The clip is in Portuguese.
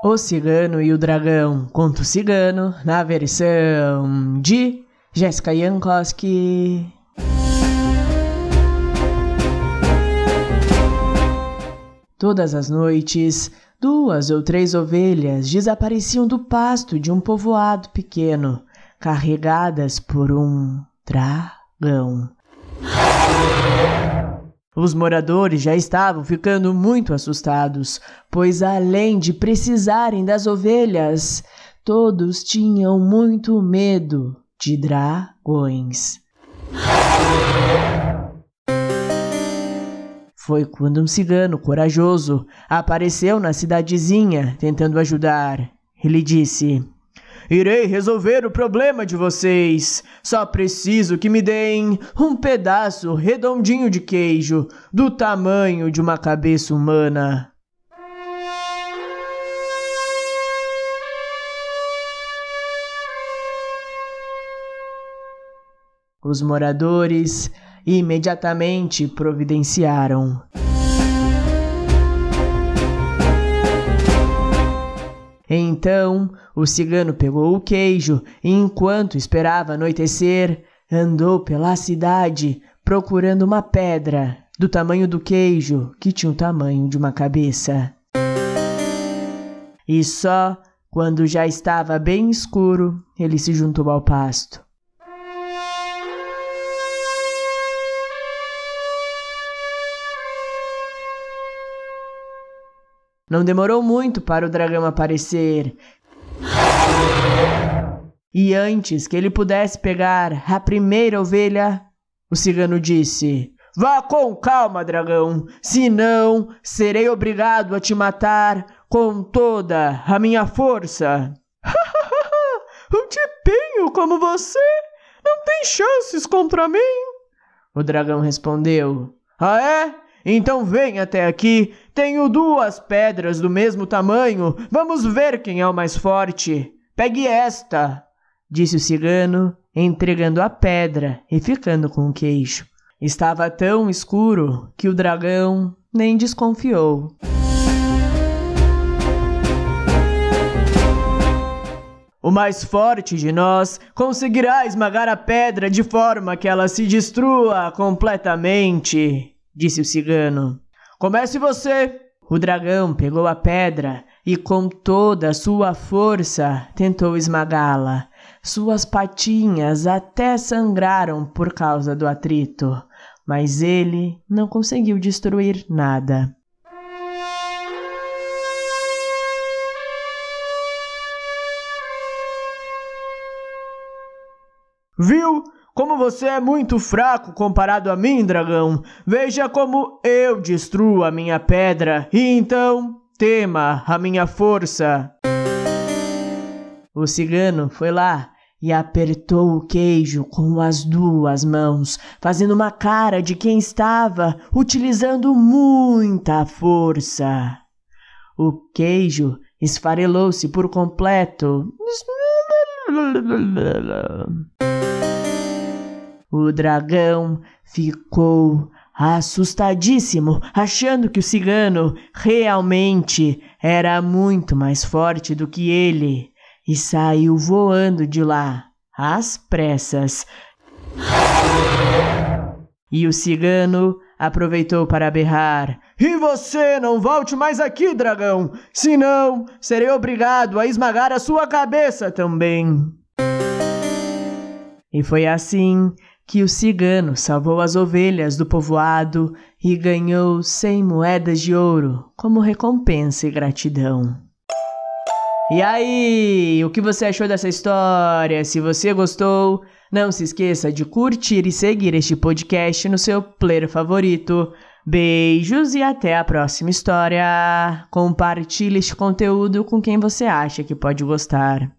O Cigano e o Dragão, conto cigano, na versão de Jéssica Jankowski. Todas as noites, duas ou três ovelhas desapareciam do pasto de um povoado pequeno, carregadas por um dragão. Os moradores já estavam ficando muito assustados, pois além de precisarem das ovelhas, todos tinham muito medo de dragões. Foi quando um cigano corajoso apareceu na cidadezinha tentando ajudar. Ele disse: Irei resolver o problema de vocês. Só preciso que me deem um pedaço redondinho de queijo do tamanho de uma cabeça humana. Os moradores imediatamente providenciaram. Então o cigano pegou o queijo e, enquanto esperava anoitecer, andou pela cidade procurando uma pedra do tamanho do queijo que tinha o tamanho de uma cabeça. E só quando já estava bem escuro, ele se juntou ao pasto. Não demorou muito para o dragão aparecer. E antes que ele pudesse pegar a primeira ovelha, o cigano disse: Vá com calma, dragão, senão serei obrigado a te matar com toda a minha força. um tipinho como você não tem chances contra mim. O dragão respondeu: Ah, é? Então vem até aqui. Tenho duas pedras do mesmo tamanho. Vamos ver quem é o mais forte. Pegue esta, disse o cigano, entregando a pedra e ficando com o queixo. Estava tão escuro que o dragão nem desconfiou. O mais forte de nós conseguirá esmagar a pedra de forma que ela se destrua completamente disse o cigano. Comece você! O dragão pegou a pedra e, com toda a sua força, tentou esmagá-la. Suas patinhas até sangraram por causa do atrito, mas ele não conseguiu destruir nada. Viu? Como você é muito fraco comparado a mim, dragão, veja como eu destruo a minha pedra, e então tema a minha força. O cigano foi lá e apertou o queijo com as duas mãos, fazendo uma cara de quem estava utilizando muita força. O queijo esfarelou-se por completo. O dragão ficou assustadíssimo, achando que o cigano realmente era muito mais forte do que ele, e saiu voando de lá às pressas. E o cigano aproveitou para berrar: E você não volte mais aqui, dragão, senão serei obrigado a esmagar a sua cabeça também. E foi assim que o cigano salvou as ovelhas do povoado e ganhou cem moedas de ouro como recompensa e gratidão. E aí, o que você achou dessa história? Se você gostou, não se esqueça de curtir e seguir este podcast no seu player favorito. Beijos e até a próxima história. Compartilhe este conteúdo com quem você acha que pode gostar.